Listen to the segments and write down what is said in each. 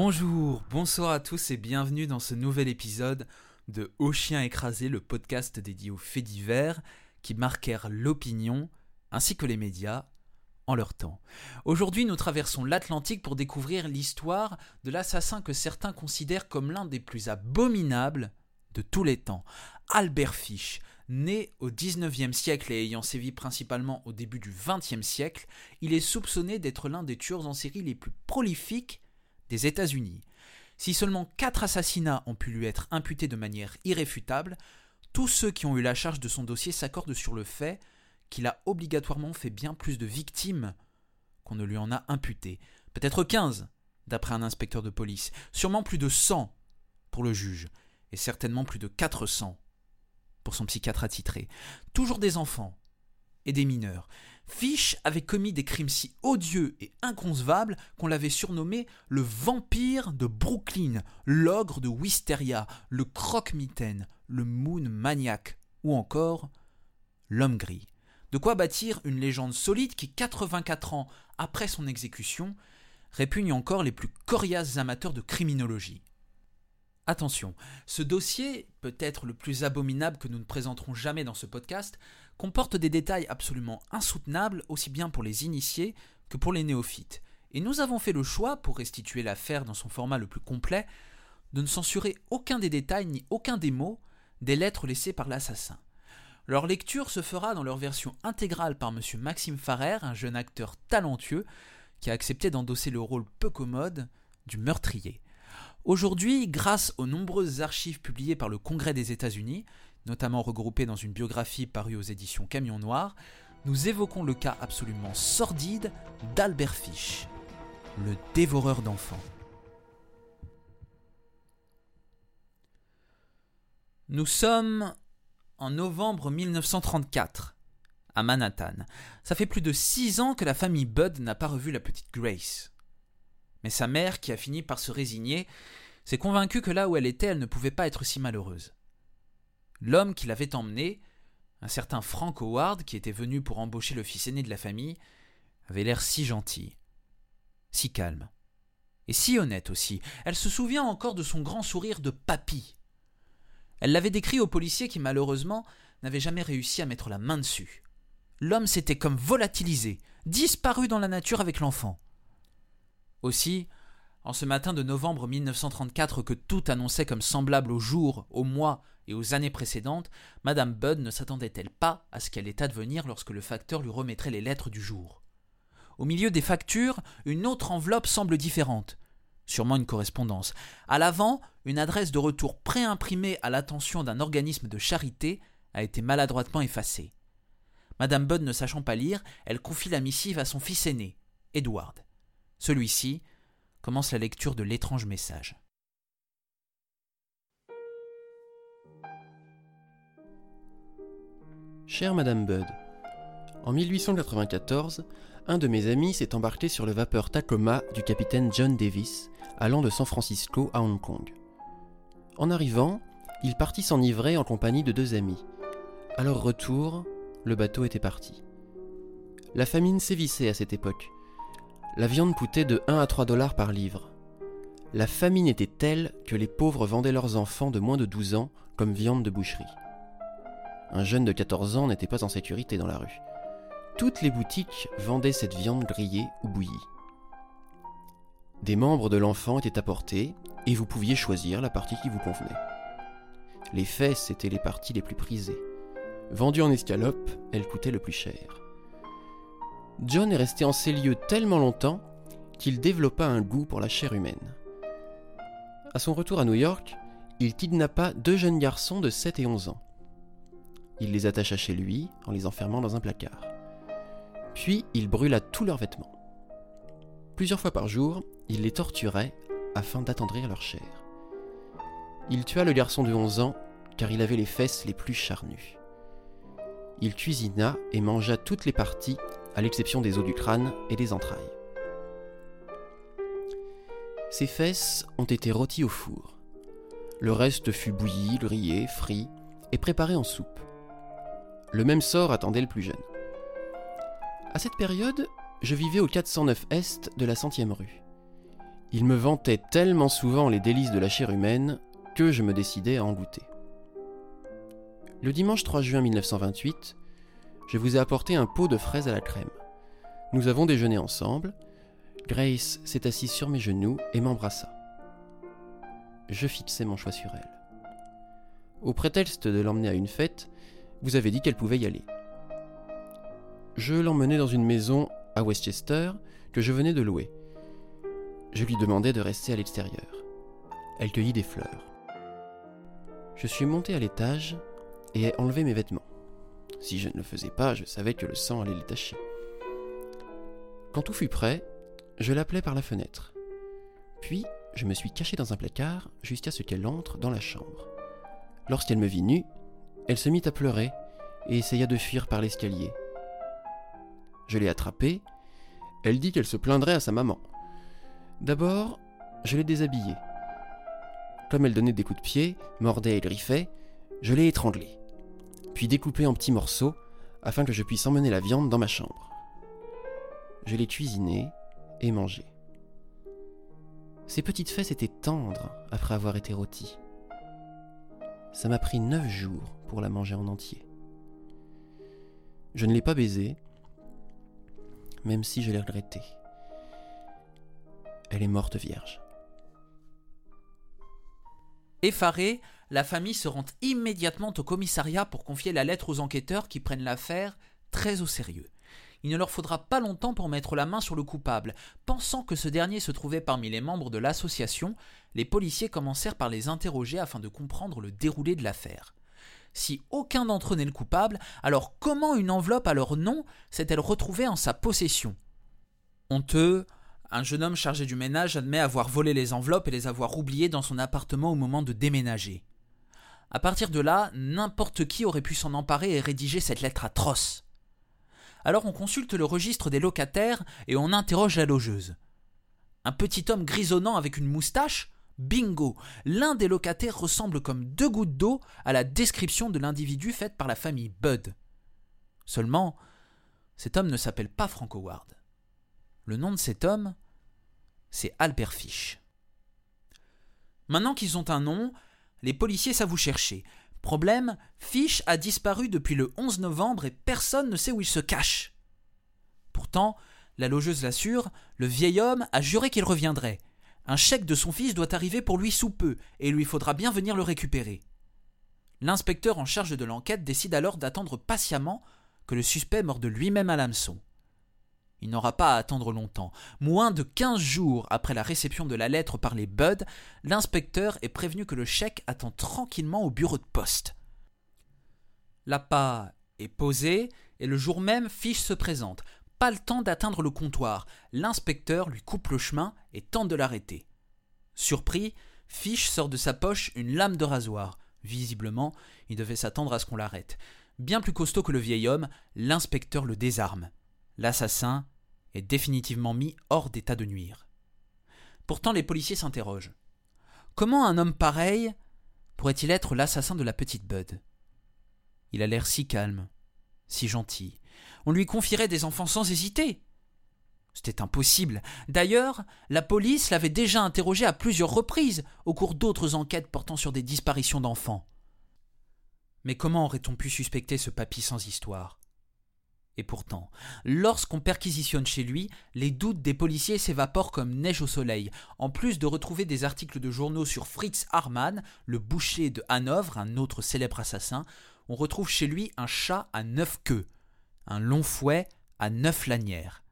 Bonjour, bonsoir à tous et bienvenue dans ce nouvel épisode de Au chien écrasé, le podcast dédié aux faits divers qui marquèrent l'opinion ainsi que les médias en leur temps. Aujourd'hui, nous traversons l'Atlantique pour découvrir l'histoire de l'assassin que certains considèrent comme l'un des plus abominables de tous les temps, Albert Fish. Né au XIXe siècle et ayant sévi principalement au début du XXe siècle, il est soupçonné d'être l'un des tueurs en série les plus prolifiques des États-Unis. Si seulement quatre assassinats ont pu lui être imputés de manière irréfutable, tous ceux qui ont eu la charge de son dossier s'accordent sur le fait qu'il a obligatoirement fait bien plus de victimes qu'on ne lui en a imputé. Peut-être 15, d'après un inspecteur de police, sûrement plus de 100 pour le juge, et certainement plus de 400 pour son psychiatre attitré. Toujours des enfants et des mineurs. Fish avait commis des crimes si odieux et inconcevables qu'on l'avait surnommé le vampire de Brooklyn, l'ogre de Wisteria, le croque-mitaine, le moon maniac ou encore l'homme gris. De quoi bâtir une légende solide qui, 84 ans après son exécution, répugne encore les plus coriaces amateurs de criminologie. Attention, ce dossier, peut-être le plus abominable que nous ne présenterons jamais dans ce podcast, comporte des détails absolument insoutenables aussi bien pour les initiés que pour les néophytes. Et nous avons fait le choix, pour restituer l'affaire dans son format le plus complet, de ne censurer aucun des détails ni aucun des mots des lettres laissées par l'assassin. Leur lecture se fera dans leur version intégrale par M. Maxime Farrer, un jeune acteur talentueux qui a accepté d'endosser le rôle peu commode du meurtrier. Aujourd'hui, grâce aux nombreuses archives publiées par le Congrès des États-Unis, notamment regroupées dans une biographie parue aux éditions Camion Noir, nous évoquons le cas absolument sordide d'Albert Fish, le dévoreur d'enfants. Nous sommes en novembre 1934, à Manhattan. Ça fait plus de six ans que la famille Budd n'a pas revu la petite Grace. Mais sa mère, qui a fini par se résigner, s'est convaincue que là où elle était, elle ne pouvait pas être si malheureuse. L'homme qui l'avait emmenée, un certain Frank Howard, qui était venu pour embaucher le fils aîné de la famille, avait l'air si gentil, si calme, et si honnête aussi. Elle se souvient encore de son grand sourire de papy. Elle l'avait décrit au policier qui, malheureusement, n'avait jamais réussi à mettre la main dessus. L'homme s'était comme volatilisé, disparu dans la nature avec l'enfant. Aussi, en ce matin de novembre 1934 que tout annonçait comme semblable aux jours, aux mois et aux années précédentes, Madame Budd ne s'attendait-elle pas à ce qu'elle allait advenir lorsque le facteur lui remettrait les lettres du jour? Au milieu des factures, une autre enveloppe semble différente. Sûrement une correspondance. À l'avant, une adresse de retour préimprimée à l'attention d'un organisme de charité a été maladroitement effacée. Madame Budd ne sachant pas lire, elle confie la missive à son fils aîné, Edward. Celui-ci commence la lecture de l'étrange message. Chère Madame Budd, en 1894, un de mes amis s'est embarqué sur le vapeur Tacoma du capitaine John Davis, allant de San Francisco à Hong Kong. En arrivant, il partit s'enivrer en compagnie de deux amis. À leur retour, le bateau était parti. La famine sévissait à cette époque, la viande coûtait de 1 à 3 dollars par livre. La famine était telle que les pauvres vendaient leurs enfants de moins de 12 ans comme viande de boucherie. Un jeune de 14 ans n'était pas en sécurité dans la rue. Toutes les boutiques vendaient cette viande grillée ou bouillie. Des membres de l'enfant étaient apportés et vous pouviez choisir la partie qui vous convenait. Les fesses étaient les parties les plus prisées. Vendues en escalope, elles coûtaient le plus cher. John est resté en ces lieux tellement longtemps qu'il développa un goût pour la chair humaine. À son retour à New York, il kidnappa deux jeunes garçons de 7 et 11 ans. Il les attacha chez lui en les enfermant dans un placard. Puis il brûla tous leurs vêtements. Plusieurs fois par jour, il les torturait afin d'attendrir leur chair. Il tua le garçon de 11 ans car il avait les fesses les plus charnues. Il cuisina et mangea toutes les parties à l'exception des os du crâne et des entrailles. Ses fesses ont été rôties au four. Le reste fut bouilli, grillé, frit et préparé en soupe. Le même sort attendait le plus jeune. À cette période, je vivais au 409 Est de la centième rue. Il me vantait tellement souvent les délices de la chair humaine que je me décidai à en goûter. Le dimanche 3 juin 1928, je vous ai apporté un pot de fraises à la crème. Nous avons déjeuné ensemble. Grace s'est assise sur mes genoux et m'embrassa. Je fixai mon choix sur elle. Au prétexte de l'emmener à une fête, vous avez dit qu'elle pouvait y aller. Je l'emmenai dans une maison à Westchester que je venais de louer. Je lui demandai de rester à l'extérieur. Elle cueillit des fleurs. Je suis monté à l'étage et ai enlevé mes vêtements. Si je ne le faisais pas, je savais que le sang allait les tacher. Quand tout fut prêt, je l'appelai par la fenêtre. Puis, je me suis caché dans un placard jusqu'à ce qu'elle entre dans la chambre. Lorsqu'elle me vit nue, elle se mit à pleurer et essaya de fuir par l'escalier. Je l'ai attrapée. Elle dit qu'elle se plaindrait à sa maman. D'abord, je l'ai déshabillée. Comme elle donnait des coups de pied, mordait et griffait, je l'ai étranglée, puis en petits morceaux afin que je puisse emmener la viande dans ma chambre. Je l'ai cuisinée et mangée. Ses petites fesses étaient tendres après avoir été rôties. Ça m'a pris neuf jours pour la manger en entier. Je ne l'ai pas baisée, même si je l'ai regrettée. Elle est morte vierge. Effarée, la famille se rend immédiatement au commissariat pour confier la lettre aux enquêteurs qui prennent l'affaire très au sérieux. Il ne leur faudra pas longtemps pour mettre la main sur le coupable. Pensant que ce dernier se trouvait parmi les membres de l'association, les policiers commencèrent par les interroger afin de comprendre le déroulé de l'affaire. Si aucun d'entre eux n'est le coupable, alors comment une enveloppe à leur nom s'est-elle retrouvée en sa possession? Honteux, un jeune homme chargé du ménage admet avoir volé les enveloppes et les avoir oubliées dans son appartement au moment de déménager. À partir de là, n'importe qui aurait pu s'en emparer et rédiger cette lettre atroce. Alors on consulte le registre des locataires et on interroge la logeuse. Un petit homme grisonnant avec une moustache? Bingo L'un des locataires ressemble comme deux gouttes d'eau à la description de l'individu faite par la famille Budd. Seulement, cet homme ne s'appelle pas Frank Howard. Le nom de cet homme, c'est Albert Fish. Maintenant qu'ils ont un nom, les policiers savent où chercher. Problème, Fish a disparu depuis le 11 novembre et personne ne sait où il se cache. Pourtant, la logeuse l'assure, le vieil homme a juré qu'il reviendrait. Un chèque de son fils doit arriver pour lui sous peu, et il lui faudra bien venir le récupérer. L'inspecteur en charge de l'enquête décide alors d'attendre patiemment que le suspect morde lui-même à l'hameçon. Il n'aura pas à attendre longtemps. Moins de quinze jours après la réception de la lettre par les Buds, l'inspecteur est prévenu que le chèque attend tranquillement au bureau de poste. L'appât est posé et le jour même Fiche se présente. Pas le temps d'atteindre le comptoir. L'inspecteur lui coupe le chemin et tente de l'arrêter. Surpris, Fiche sort de sa poche une lame de rasoir. Visiblement, il devait s'attendre à ce qu'on l'arrête. Bien plus costaud que le vieil homme, l'inspecteur le désarme l'assassin est définitivement mis hors d'état de nuire. Pourtant les policiers s'interrogent. Comment un homme pareil pourrait-il être l'assassin de la petite Bud? Il a l'air si calme, si gentil. On lui confierait des enfants sans hésiter. C'était impossible. D'ailleurs, la police l'avait déjà interrogé à plusieurs reprises au cours d'autres enquêtes portant sur des disparitions d'enfants. Mais comment aurait-on pu suspecter ce papy sans histoire? Et pourtant, lorsqu'on perquisitionne chez lui, les doutes des policiers s'évaporent comme neige au soleil. En plus de retrouver des articles de journaux sur Fritz Harman, le boucher de Hanovre, un autre célèbre assassin, on retrouve chez lui un chat à neuf queues, un long fouet à neuf lanières.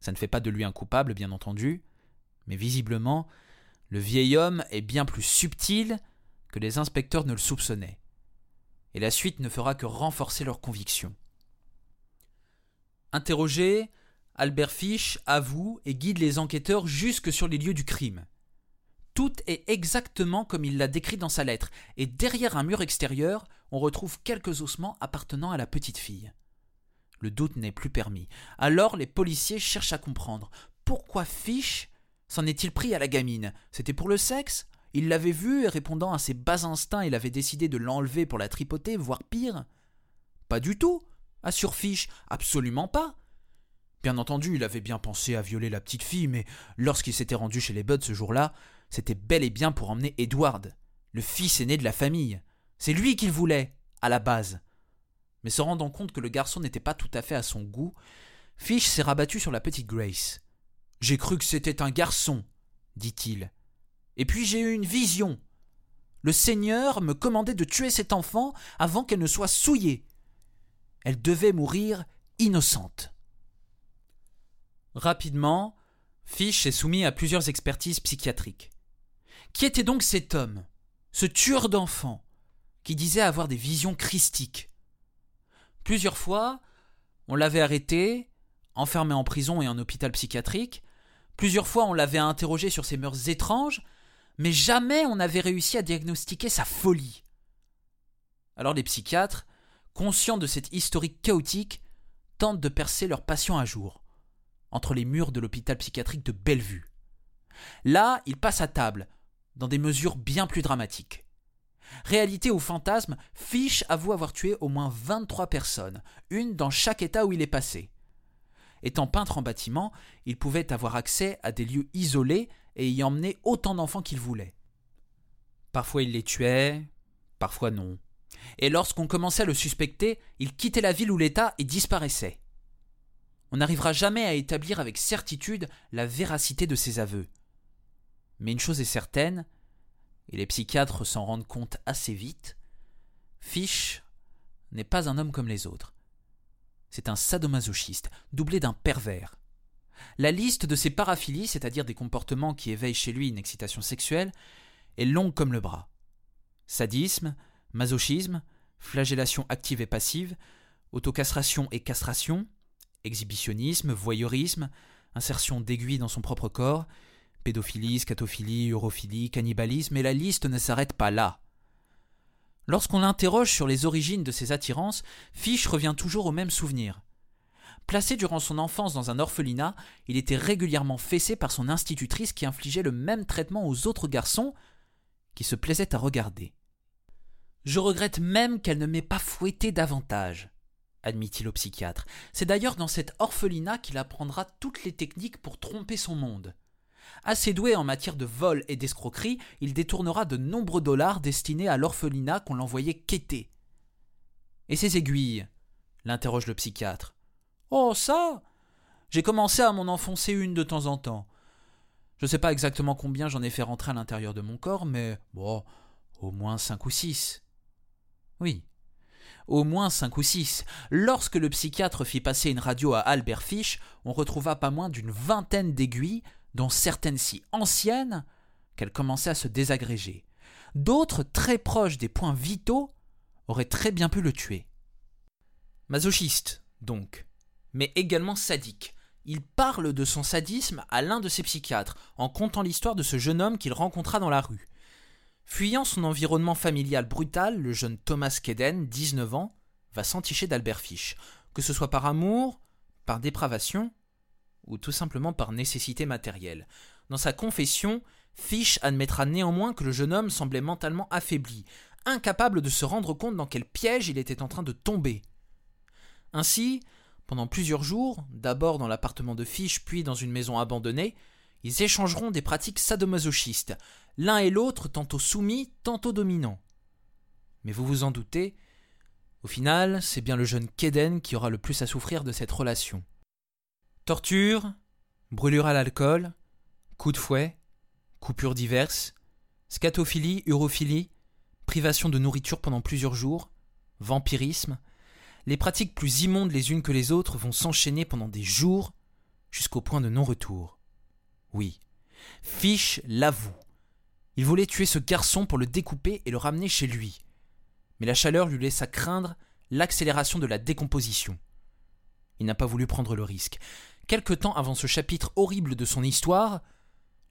Ça ne fait pas de lui un coupable, bien entendu, mais visiblement, le vieil homme est bien plus subtil que les inspecteurs ne le soupçonnaient. Et la suite ne fera que renforcer leur conviction. Interrogé, Albert Fish avoue et guide les enquêteurs jusque sur les lieux du crime. Tout est exactement comme il l'a décrit dans sa lettre, et derrière un mur extérieur, on retrouve quelques ossements appartenant à la petite fille. Le doute n'est plus permis. Alors les policiers cherchent à comprendre. Pourquoi Fish s'en est-il pris à la gamine C'était pour le sexe? Il l'avait vue et répondant à ses bas instincts, il avait décidé de l'enlever pour la tripoter, voire pire? Pas du tout assure Fish. Absolument pas. Bien entendu, il avait bien pensé à violer la petite fille, mais lorsqu'il s'était rendu chez les Buds ce jour-là, c'était bel et bien pour emmener Edward, le fils aîné de la famille. C'est lui qu'il voulait, à la base. Mais se rendant compte que le garçon n'était pas tout à fait à son goût, Fish s'est rabattu sur la petite Grace. J'ai cru que c'était un garçon, dit-il. Et puis j'ai eu une vision. Le Seigneur me commandait de tuer cet enfant avant qu'elle ne soit souillée. Elle devait mourir innocente. Rapidement, Fish est soumis à plusieurs expertises psychiatriques. Qui était donc cet homme, ce tueur d'enfants, qui disait avoir des visions christiques? Plusieurs fois, on l'avait arrêté, enfermé en prison et en hôpital psychiatrique. Plusieurs fois, on l'avait interrogé sur ses mœurs étranges, mais jamais on n'avait réussi à diagnostiquer sa folie. Alors les psychiatres, conscients de cette historique chaotique, tentent de percer leur passion à jour entre les murs de l'hôpital psychiatrique de Bellevue. Là, il passe à table, dans des mesures bien plus dramatiques. Réalité ou fantasme, Fish avoue avoir tué au moins 23 personnes, une dans chaque état où il est passé. Étant peintre en bâtiment, il pouvait avoir accès à des lieux isolés et y emmener autant d'enfants qu'il voulait. Parfois il les tuait, parfois non. Et lorsqu'on commençait à le suspecter, il quittait la ville ou l'État et disparaissait on n'arrivera jamais à établir avec certitude la véracité de ses aveux. Mais une chose est certaine, et les psychiatres s'en rendent compte assez vite, Fish n'est pas un homme comme les autres. C'est un sadomasochiste, doublé d'un pervers. La liste de ses paraphilies, c'est-à-dire des comportements qui éveillent chez lui une excitation sexuelle, est longue comme le bras. Sadisme, masochisme, flagellation active et passive, autocastration et castration, exhibitionnisme, voyeurisme, insertion d'aiguilles dans son propre corps, pédophilie, scatophilie, urophilie, cannibalisme, et la liste ne s'arrête pas là. Lorsqu'on l'interroge sur les origines de ses attirances, Fish revient toujours au même souvenir. Placé durant son enfance dans un orphelinat, il était régulièrement fessé par son institutrice qui infligeait le même traitement aux autres garçons qui se plaisaient à regarder. Je regrette même qu'elle ne m'ait pas fouetté davantage admit-il au psychiatre. C'est d'ailleurs dans cet orphelinat qu'il apprendra toutes les techniques pour tromper son monde. Assez doué en matière de vol et d'escroquerie, il détournera de nombreux dollars destinés à l'orphelinat qu'on l'envoyait quêter. Et ses aiguilles? l'interroge le psychiatre. Oh, ça J'ai commencé à m'en enfoncer une de temps en temps. Je ne sais pas exactement combien j'en ai fait rentrer à l'intérieur de mon corps, mais bon, au moins cinq ou six. Oui, au moins cinq ou six. Lorsque le psychiatre fit passer une radio à Albert Fish, on retrouva pas moins d'une vingtaine d'aiguilles, dont certaines si anciennes qu'elles commençaient à se désagréger. D'autres, très proches des points vitaux, auraient très bien pu le tuer. Masochiste, donc, mais également sadique. Il parle de son sadisme à l'un de ses psychiatres, en contant l'histoire de ce jeune homme qu'il rencontra dans la rue. Fuyant son environnement familial brutal, le jeune Thomas Keden, 19 ans, va s'enticher d'Albert Fish, que ce soit par amour, par dépravation, ou tout simplement par nécessité matérielle. Dans sa confession, Fish admettra néanmoins que le jeune homme semblait mentalement affaibli, incapable de se rendre compte dans quel piège il était en train de tomber. Ainsi, pendant plusieurs jours, d'abord dans l'appartement de Fish puis dans une maison abandonnée, ils échangeront des pratiques sadomasochistes, l'un et l'autre tantôt soumis, tantôt dominants. Mais vous vous en doutez, au final, c'est bien le jeune Keden qui aura le plus à souffrir de cette relation. Torture, brûlure à l'alcool, coups de fouet, coupures diverses, scatophilie, urophilie, privation de nourriture pendant plusieurs jours, vampirisme, les pratiques plus immondes les unes que les autres vont s'enchaîner pendant des jours jusqu'au point de non-retour. Oui, Fish l'avoue. Il voulait tuer ce garçon pour le découper et le ramener chez lui. Mais la chaleur lui laissa craindre l'accélération de la décomposition. Il n'a pas voulu prendre le risque. Quelque temps avant ce chapitre horrible de son histoire,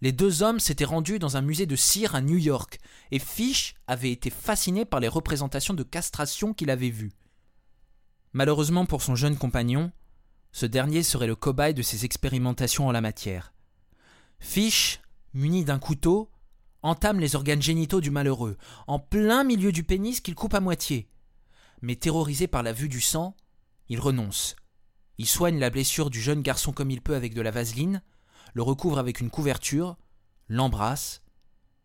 les deux hommes s'étaient rendus dans un musée de cire à New York, et Fish avait été fasciné par les représentations de castration qu'il avait vues. Malheureusement pour son jeune compagnon, ce dernier serait le cobaye de ses expérimentations en la matière. Fish, muni d'un couteau, entame les organes génitaux du malheureux, en plein milieu du pénis qu'il coupe à moitié. Mais terrorisé par la vue du sang, il renonce. Il soigne la blessure du jeune garçon comme il peut avec de la vaseline, le recouvre avec une couverture, l'embrasse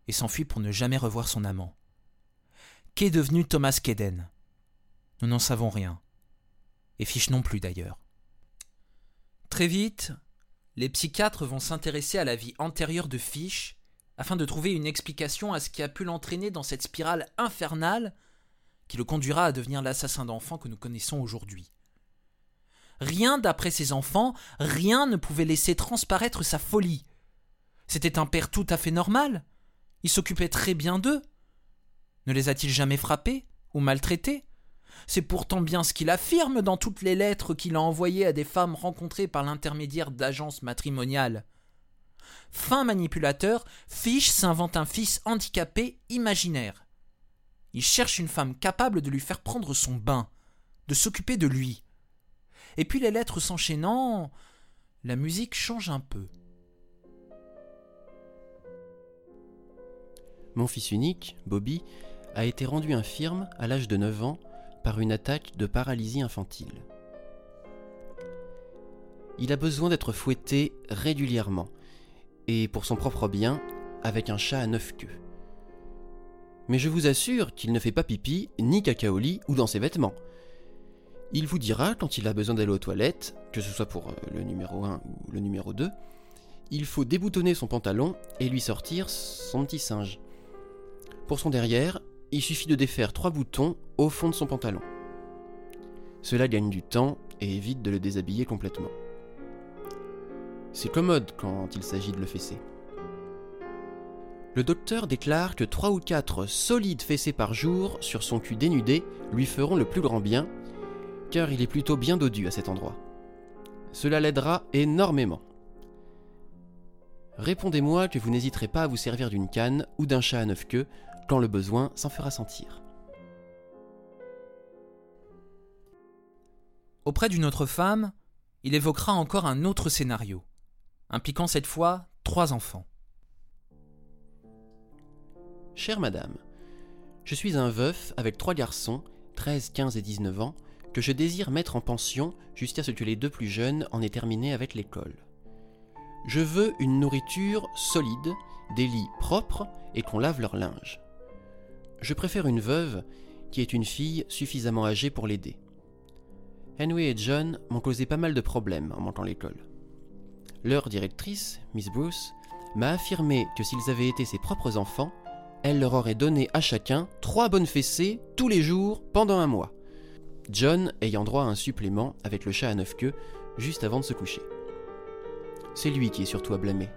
et s'enfuit pour ne jamais revoir son amant. Qu'est devenu Thomas Keden Nous n'en savons rien. Et Fiche non plus d'ailleurs. Très vite, les psychiatres vont s'intéresser à la vie antérieure de Fish afin de trouver une explication à ce qui a pu l'entraîner dans cette spirale infernale qui le conduira à devenir l'assassin d'enfants que nous connaissons aujourd'hui. Rien d'après ses enfants, rien ne pouvait laisser transparaître sa folie. C'était un père tout à fait normal. Il s'occupait très bien d'eux. Ne les a-t-il jamais frappés ou maltraités? C'est pourtant bien ce qu'il affirme dans toutes les lettres qu'il a envoyées à des femmes rencontrées par l'intermédiaire d'agences matrimoniales. Fin manipulateur, Fish s'invente un fils handicapé imaginaire. Il cherche une femme capable de lui faire prendre son bain, de s'occuper de lui. Et puis les lettres s'enchaînant, la musique change un peu. Mon fils unique, Bobby, a été rendu infirme à l'âge de 9 ans par une attaque de paralysie infantile. Il a besoin d'être fouetté régulièrement, et pour son propre bien, avec un chat à neuf queues. Mais je vous assure qu'il ne fait pas pipi, ni cacaoli ou dans ses vêtements. Il vous dira quand il a besoin d'aller aux toilettes, que ce soit pour euh, le numéro 1 ou le numéro 2, il faut déboutonner son pantalon et lui sortir son petit singe. Pour son derrière, il suffit de défaire trois boutons au fond de son pantalon. Cela gagne du temps et évite de le déshabiller complètement. C'est commode quand il s'agit de le fesser. Le docteur déclare que 3 ou 4 solides fessées par jour sur son cul dénudé lui feront le plus grand bien, car il est plutôt bien dodu à cet endroit. Cela l'aidera énormément. Répondez-moi que vous n'hésiterez pas à vous servir d'une canne ou d'un chat à neuf queues quand le besoin s'en fera sentir. Auprès d'une autre femme, il évoquera encore un autre scénario impliquant cette fois trois enfants. Chère madame, je suis un veuf avec trois garçons, 13, 15 et 19 ans, que je désire mettre en pension jusqu'à ce que les deux plus jeunes en aient terminé avec l'école. Je veux une nourriture solide, des lits propres et qu'on lave leur linge. Je préfère une veuve qui est une fille suffisamment âgée pour l'aider. Henry et John m'ont causé pas mal de problèmes en montant l'école. Leur directrice, Miss Bruce, m'a affirmé que s'ils avaient été ses propres enfants, elle leur aurait donné à chacun trois bonnes fessées tous les jours pendant un mois. John ayant droit à un supplément avec le chat à neuf queues juste avant de se coucher. C'est lui qui est surtout à blâmer.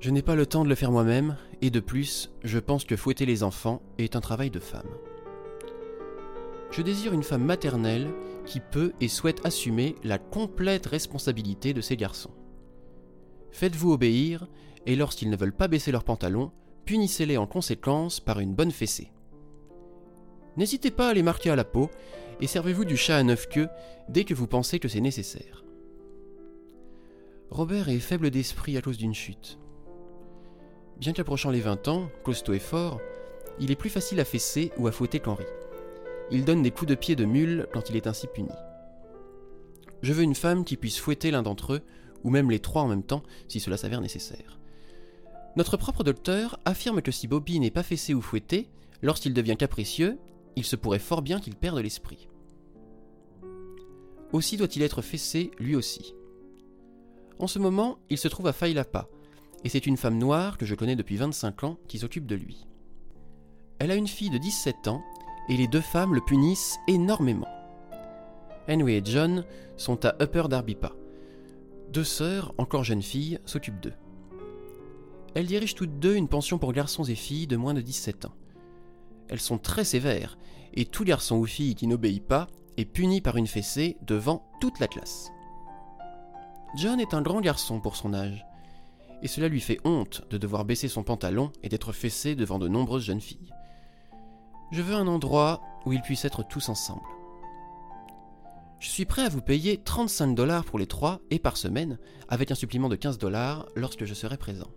Je n'ai pas le temps de le faire moi-même, et de plus, je pense que fouetter les enfants est un travail de femme. Je désire une femme maternelle qui peut et souhaite assumer la complète responsabilité de ses garçons. Faites-vous obéir, et lorsqu'ils ne veulent pas baisser leurs pantalons, punissez-les en conséquence par une bonne fessée. N'hésitez pas à les marquer à la peau, et servez-vous du chat à neuf queues dès que vous pensez que c'est nécessaire. Robert est faible d'esprit à cause d'une chute. Bien qu'approchant les 20 ans, costaud et fort, il est plus facile à fesser ou à fouetter qu'Henri il donne des coups de pied de mule quand il est ainsi puni. Je veux une femme qui puisse fouetter l'un d'entre eux, ou même les trois en même temps, si cela s'avère nécessaire. Notre propre docteur affirme que si Bobby n'est pas fessé ou fouetté, lorsqu'il devient capricieux, il se pourrait fort bien qu'il perde l'esprit. Aussi doit-il être fessé lui aussi. En ce moment, il se trouve à Failapa, et c'est une femme noire que je connais depuis 25 ans qui s'occupe de lui. Elle a une fille de 17 ans et les deux femmes le punissent énormément. Henry et John sont à Upper Darbypa. Deux sœurs, encore jeunes filles, s'occupent d'eux. Elles dirigent toutes deux une pension pour garçons et filles de moins de 17 ans. Elles sont très sévères, et tout garçon ou fille qui n'obéit pas est puni par une fessée devant toute la classe. John est un grand garçon pour son âge, et cela lui fait honte de devoir baisser son pantalon et d'être fessé devant de nombreuses jeunes filles. Je veux un endroit où ils puissent être tous ensemble. Je suis prêt à vous payer 35 dollars pour les trois et par semaine, avec un supplément de 15 dollars lorsque je serai présent.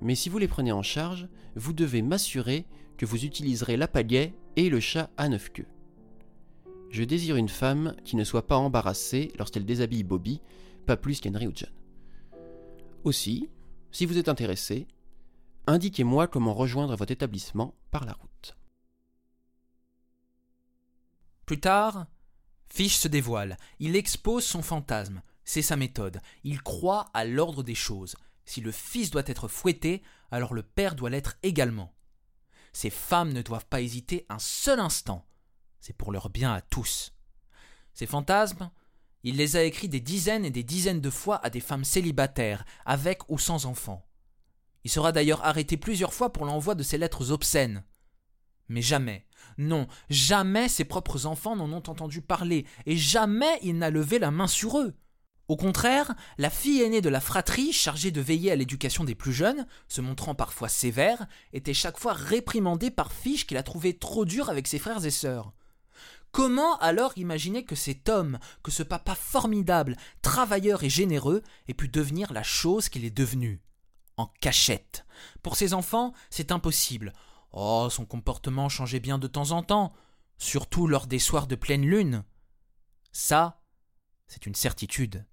Mais si vous les prenez en charge, vous devez m'assurer que vous utiliserez la pagaie et le chat à neuf queues. Je désire une femme qui ne soit pas embarrassée lorsqu'elle déshabille Bobby, pas plus qu'Henry ou John. Aussi, si vous êtes intéressé, indiquez-moi comment rejoindre votre établissement par la route. Plus tard, Fish se dévoile. Il expose son fantasme. C'est sa méthode. Il croit à l'ordre des choses. Si le fils doit être fouetté, alors le père doit l'être également. Ces femmes ne doivent pas hésiter un seul instant. C'est pour leur bien à tous. Ces fantasmes, il les a écrits des dizaines et des dizaines de fois à des femmes célibataires, avec ou sans enfants. Il sera d'ailleurs arrêté plusieurs fois pour l'envoi de ces lettres obscènes. Mais jamais, non, jamais ses propres enfants n'en ont entendu parler, et jamais il n'a levé la main sur eux. Au contraire, la fille aînée de la fratrie, chargée de veiller à l'éducation des plus jeunes, se montrant parfois sévère, était chaque fois réprimandée par Fiche qu'il a trouvé trop dur avec ses frères et sœurs. Comment alors imaginer que cet homme, que ce papa formidable, travailleur et généreux, ait pu devenir la chose qu'il est devenu? En cachette. Pour ses enfants, c'est impossible. Oh, son comportement changeait bien de temps en temps, surtout lors des soirs de pleine lune. Ça, c'est une certitude.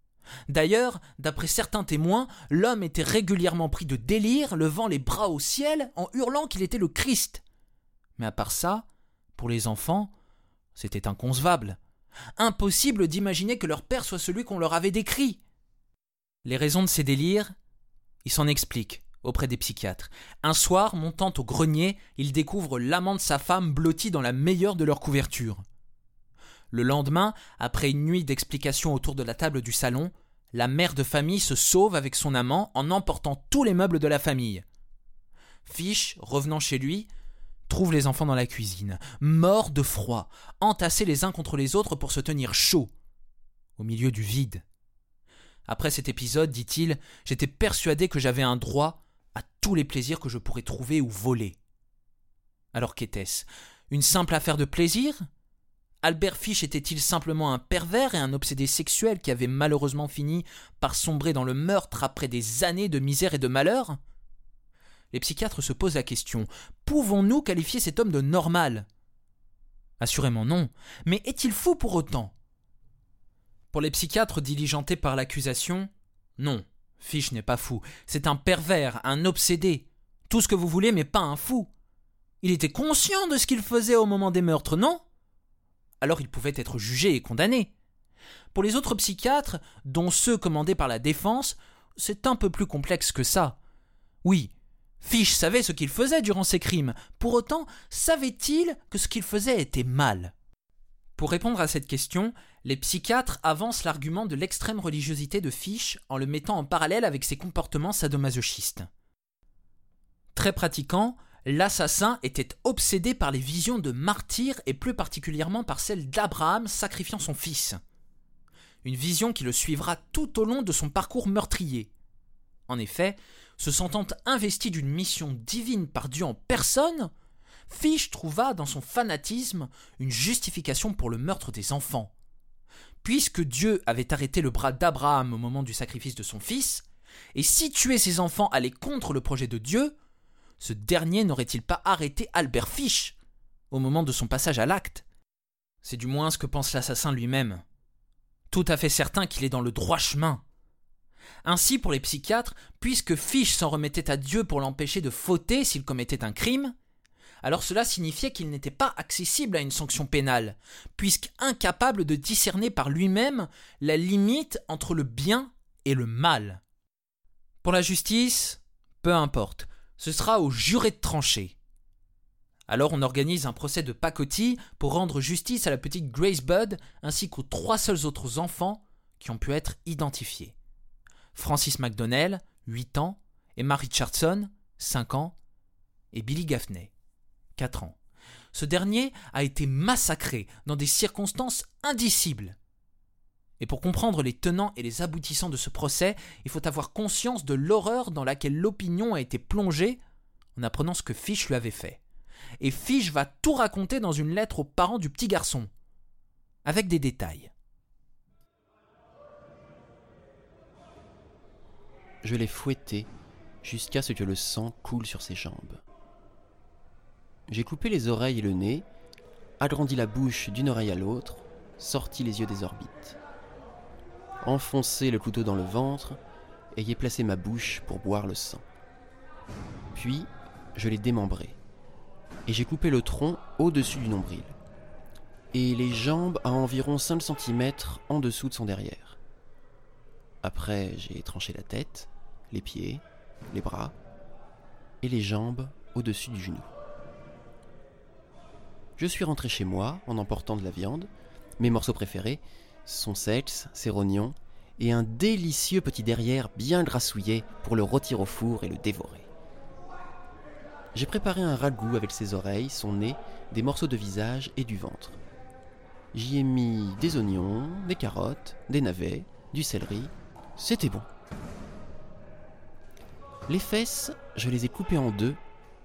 D'ailleurs, d'après certains témoins, l'homme était régulièrement pris de délire, levant les bras au ciel en hurlant qu'il était le Christ. Mais à part ça, pour les enfants, c'était inconcevable. Impossible d'imaginer que leur père soit celui qu'on leur avait décrit. Les raisons de ces délires, il s'en explique auprès des psychiatres. Un soir, montant au grenier, il découvre l'amant de sa femme blotti dans la meilleure de leurs couvertures. Le lendemain, après une nuit d'explications autour de la table du salon, la mère de famille se sauve avec son amant en emportant tous les meubles de la famille. Fiche, revenant chez lui, trouve les enfants dans la cuisine, morts de froid, entassés les uns contre les autres pour se tenir chaud, au milieu du vide. Après cet épisode, dit-il, j'étais persuadé que j'avais un droit à tous les plaisirs que je pourrais trouver ou voler. Alors qu'était-ce? Une simple affaire de plaisir? Albert Fish était-il simplement un pervers et un obsédé sexuel qui avait malheureusement fini par sombrer dans le meurtre après des années de misère et de malheur? Les psychiatres se posent la question pouvons-nous qualifier cet homme de normal? Assurément non, mais est-il fou pour autant? Pour les psychiatres diligentés par l'accusation, non, Fish n'est pas fou. C'est un pervers, un obsédé. Tout ce que vous voulez, mais pas un fou. Il était conscient de ce qu'il faisait au moment des meurtres, non? Alors il pouvait être jugé et condamné. Pour les autres psychiatres, dont ceux commandés par la défense, c'est un peu plus complexe que ça. Oui, Fish savait ce qu'il faisait durant ses crimes. Pour autant, savait-il que ce qu'il faisait était mal? Pour répondre à cette question, les psychiatres avancent l'argument de l'extrême religiosité de Fish en le mettant en parallèle avec ses comportements sadomasochistes. Très pratiquant, l'assassin était obsédé par les visions de martyrs et plus particulièrement par celle d'Abraham sacrifiant son fils. Une vision qui le suivra tout au long de son parcours meurtrier. En effet, se sentant investi d'une mission divine par Dieu en personne, Fish trouva dans son fanatisme une justification pour le meurtre des enfants puisque Dieu avait arrêté le bras d'Abraham au moment du sacrifice de son fils, et si tuer ses enfants allait contre le projet de Dieu, ce dernier n'aurait-il pas arrêté Albert Fish au moment de son passage à l'acte? C'est du moins ce que pense l'assassin lui-même. Tout à fait certain qu'il est dans le droit chemin. Ainsi, pour les psychiatres, puisque Fish s'en remettait à Dieu pour l'empêcher de fauter s'il commettait un crime, alors cela signifiait qu'il n'était pas accessible à une sanction pénale, puisqu'incapable de discerner par lui-même la limite entre le bien et le mal. Pour la justice, peu importe, ce sera au juré de trancher. Alors on organise un procès de pacotille pour rendre justice à la petite Grace Budd ainsi qu'aux trois seuls autres enfants qui ont pu être identifiés. Francis McDonnell, 8 ans, Emma Richardson, 5 ans, et Billy Gaffney, ans. Ce dernier a été massacré dans des circonstances indicibles. Et pour comprendre les tenants et les aboutissants de ce procès, il faut avoir conscience de l'horreur dans laquelle l'opinion a été plongée en apprenant ce que Fish lui avait fait. Et Fish va tout raconter dans une lettre aux parents du petit garçon, avec des détails. Je l'ai fouetté jusqu'à ce que le sang coule sur ses jambes. J'ai coupé les oreilles et le nez, agrandi la bouche d'une oreille à l'autre, sorti les yeux des orbites. Enfoncé le couteau dans le ventre, ayez placé ma bouche pour boire le sang. Puis, je l'ai démembré, et j'ai coupé le tronc au-dessus du nombril, et les jambes à environ 5 cm en dessous de son derrière. Après, j'ai tranché la tête, les pieds, les bras, et les jambes au-dessus du genou. Je suis rentré chez moi en emportant de la viande, mes morceaux préférés, son sexe, ses rognons, et un délicieux petit derrière bien grassouillé pour le rôtir au four et le dévorer. J'ai préparé un ragoût avec ses oreilles, son nez, des morceaux de visage et du ventre. J'y ai mis des oignons, des carottes, des navets, du céleri. C'était bon. Les fesses, je les ai coupées en deux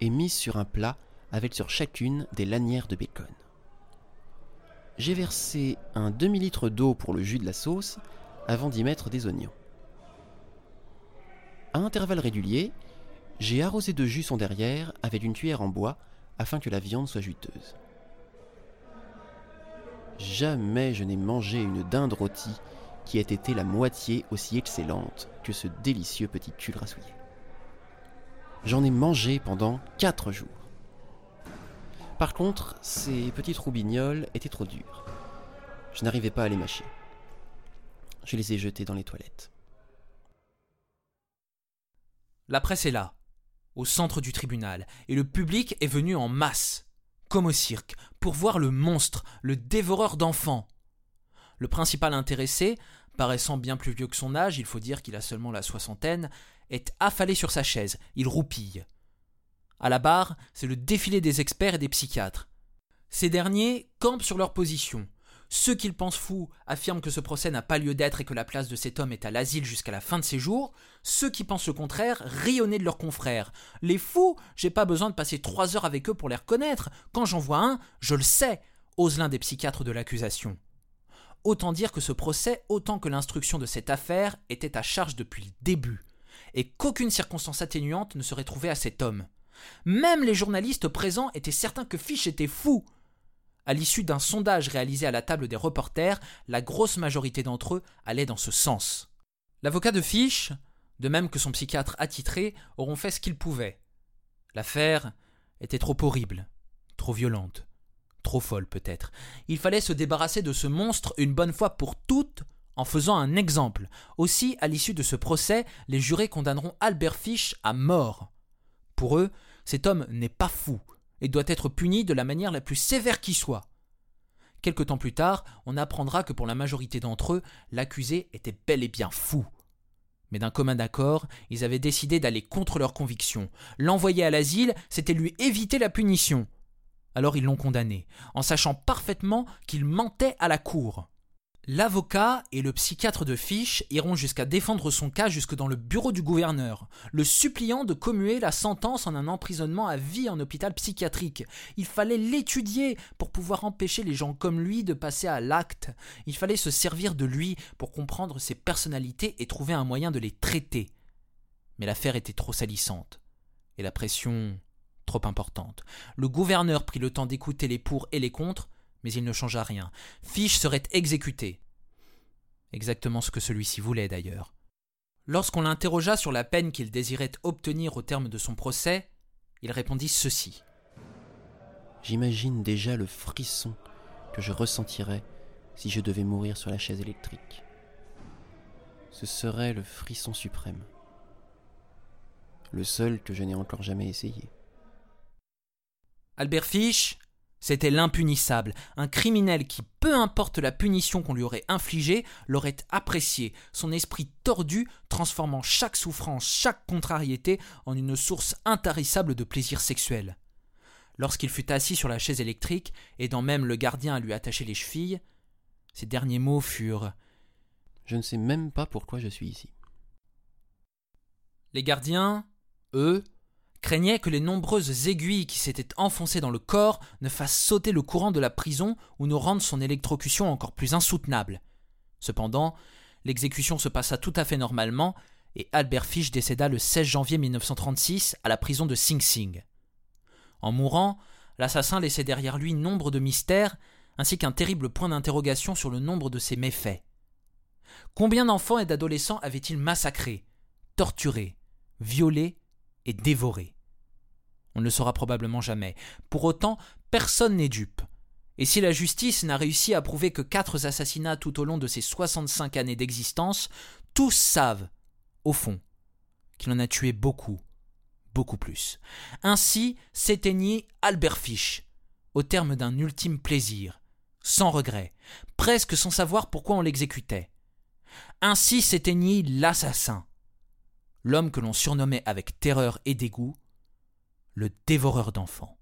et mises sur un plat avec sur chacune des lanières de bacon. J'ai versé un demi-litre d'eau pour le jus de la sauce avant d'y mettre des oignons. À intervalles réguliers, j'ai arrosé de jus son derrière avec une cuillère en bois afin que la viande soit juteuse. Jamais je n'ai mangé une dinde rôtie qui ait été la moitié aussi excellente que ce délicieux petit cul grassouillé. J'en ai mangé pendant quatre jours. Par contre, ces petites roubignoles étaient trop dures. Je n'arrivais pas à les mâcher. Je les ai jetées dans les toilettes. La presse est là, au centre du tribunal, et le public est venu en masse, comme au cirque, pour voir le monstre, le dévoreur d'enfants. Le principal intéressé, paraissant bien plus vieux que son âge, il faut dire qu'il a seulement la soixantaine, est affalé sur sa chaise, il roupille. À la barre, c'est le défilé des experts et des psychiatres. Ces derniers campent sur leur position. Ceux qui le pensent fou affirment que ce procès n'a pas lieu d'être et que la place de cet homme est à l'asile jusqu'à la fin de ses jours. Ceux qui pensent le contraire rayonnaient de leurs confrères. Les fous, j'ai pas besoin de passer trois heures avec eux pour les reconnaître. Quand j'en vois un, je le sais, ose l'un des psychiatres de l'accusation. Autant dire que ce procès, autant que l'instruction de cette affaire, était à charge depuis le début, et qu'aucune circonstance atténuante ne serait trouvée à cet homme. Même les journalistes présents étaient certains que Fish était fou. À l'issue d'un sondage réalisé à la table des reporters, la grosse majorité d'entre eux allait dans ce sens. L'avocat de Fish, de même que son psychiatre attitré, auront fait ce qu'ils pouvaient. L'affaire était trop horrible, trop violente, trop folle peut-être. Il fallait se débarrasser de ce monstre une bonne fois pour toutes en faisant un exemple. Aussi, à l'issue de ce procès, les jurés condamneront Albert Fish à mort. Pour eux, cet homme n'est pas fou, et doit être puni de la manière la plus sévère qui soit. Quelque temps plus tard, on apprendra que pour la majorité d'entre eux, l'accusé était bel et bien fou. Mais d'un commun accord, ils avaient décidé d'aller contre leurs convictions. L'envoyer à l'asile, c'était lui éviter la punition. Alors ils l'ont condamné, en sachant parfaitement qu'il mentait à la cour. L'avocat et le psychiatre de Fish iront jusqu'à défendre son cas jusque dans le bureau du gouverneur, le suppliant de commuer la sentence en un emprisonnement à vie en hôpital psychiatrique. Il fallait l'étudier pour pouvoir empêcher les gens comme lui de passer à l'acte. Il fallait se servir de lui pour comprendre ses personnalités et trouver un moyen de les traiter. Mais l'affaire était trop salissante, et la pression trop importante. Le gouverneur prit le temps d'écouter les pour et les contre, mais il ne changea rien. Fish serait exécuté. Exactement ce que celui-ci voulait d'ailleurs. Lorsqu'on l'interrogea sur la peine qu'il désirait obtenir au terme de son procès, il répondit ceci. J'imagine déjà le frisson que je ressentirais si je devais mourir sur la chaise électrique. Ce serait le frisson suprême. Le seul que je n'ai encore jamais essayé. Albert Fish c'était l'impunissable, un criminel qui, peu importe la punition qu'on lui aurait infligée, l'aurait apprécié, son esprit tordu transformant chaque souffrance, chaque contrariété en une source intarissable de plaisir sexuel. Lorsqu'il fut assis sur la chaise électrique, aidant même le gardien à lui attacher les chevilles, ses derniers mots furent Je ne sais même pas pourquoi je suis ici. Les gardiens, eux, craignait que les nombreuses aiguilles qui s'étaient enfoncées dans le corps ne fassent sauter le courant de la prison ou ne rendent son électrocution encore plus insoutenable. Cependant, l'exécution se passa tout à fait normalement et Albert Fish décéda le 16 janvier 1936 à la prison de Sing Sing. En mourant, l'assassin laissait derrière lui nombre de mystères, ainsi qu'un terrible point d'interrogation sur le nombre de ses méfaits. Combien d'enfants et d'adolescents avait-il massacrés, torturés, violés et dévorés On ne le saura probablement jamais. Pour autant, personne n'est dupe. Et si la justice n'a réussi à prouver que quatre assassinats tout au long de ses 65 années d'existence, tous savent, au fond, qu'il en a tué beaucoup, beaucoup plus. Ainsi s'éteignit Albert Fish, au terme d'un ultime plaisir, sans regret, presque sans savoir pourquoi on l'exécutait. Ainsi s'éteignit l'assassin, l'homme que l'on surnommait avec terreur et dégoût le dévoreur d'enfants.